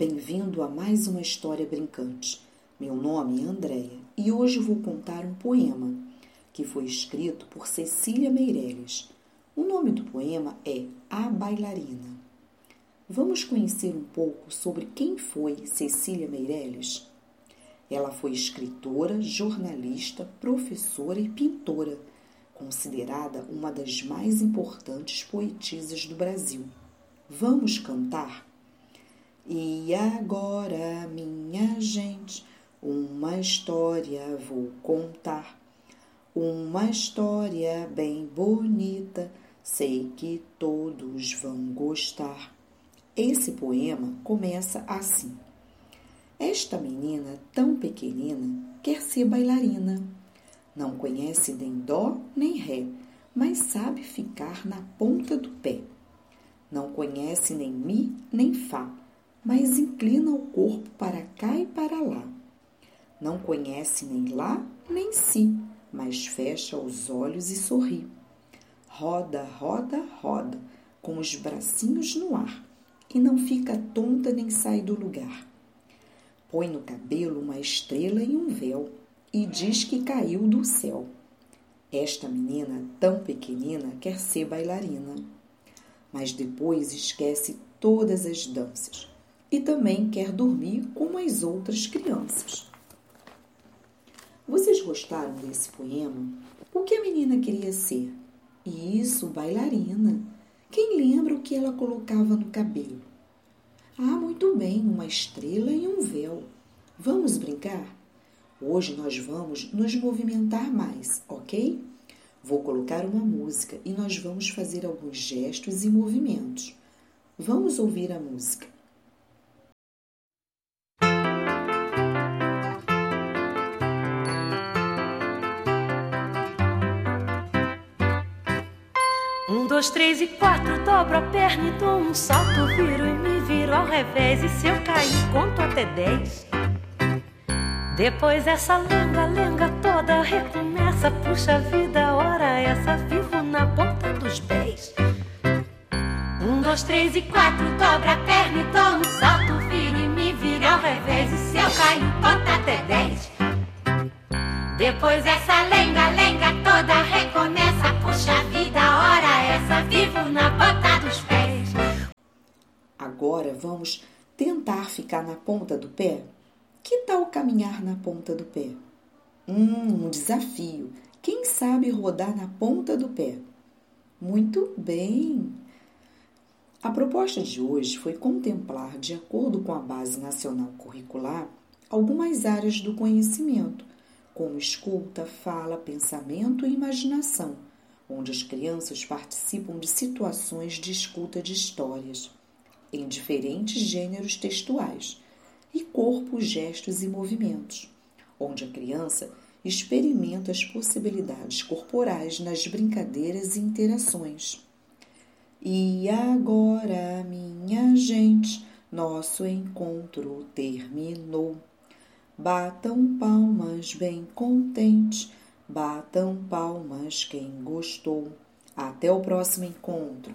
bem-vindo a mais uma história brincante. Meu nome é Andréia e hoje vou contar um poema que foi escrito por Cecília Meirelles. O nome do poema é A Bailarina. Vamos conhecer um pouco sobre quem foi Cecília Meirelles? Ela foi escritora, jornalista, professora e pintora, considerada uma das mais importantes poetisas do Brasil. Vamos cantar? E agora, minha gente, uma história vou contar. Uma história bem bonita, sei que todos vão gostar. Esse poema começa assim: Esta menina tão pequenina quer ser bailarina. Não conhece nem dó nem ré, mas sabe ficar na ponta do pé. Não conhece nem mi nem fá mas inclina o corpo para cá e para lá. Não conhece nem lá nem si, mas fecha os olhos e sorri. Roda, roda, roda, com os bracinhos no ar, e não fica tonta nem sai do lugar. Põe no cabelo uma estrela e um véu, e diz que caiu do céu. Esta menina tão pequenina quer ser bailarina, mas depois esquece todas as danças e também quer dormir como as outras crianças. Vocês gostaram desse poema? O que a menina queria ser? Isso, bailarina. Quem lembra o que ela colocava no cabelo? Ah, muito bem, uma estrela e um véu. Vamos brincar? Hoje nós vamos nos movimentar mais, ok? Vou colocar uma música e nós vamos fazer alguns gestos e movimentos. Vamos ouvir a música. Dois, três e quatro, dobro a perna e dou um salto, viro e me viro ao revés. E se eu cair, conto até dez. Depois essa lenga, lenga toda recomeça. Puxa vida, hora essa, vivo na ponta dos pés. Um, dois, três e quatro, dobra a perna e dou um salto, viro e me viro ao revés. E se eu cair, conto até dez. Depois essa lenga, lenga toda recomeça. Puxa vida, vivo na ponta dos pés. Agora vamos tentar ficar na ponta do pé? Que tal caminhar na ponta do pé? Hum, um desafio. Quem sabe rodar na ponta do pé? Muito bem! A proposta de hoje foi contemplar, de acordo com a Base Nacional Curricular, algumas áreas do conhecimento como escuta, fala, pensamento e imaginação, onde as crianças participam de situações de escuta de histórias, em diferentes gêneros textuais, e corpo, gestos e movimentos, onde a criança experimenta as possibilidades corporais nas brincadeiras e interações. E agora, minha gente, nosso encontro terminou. Batam palmas bem contentes, batam palmas quem gostou. Até o próximo encontro.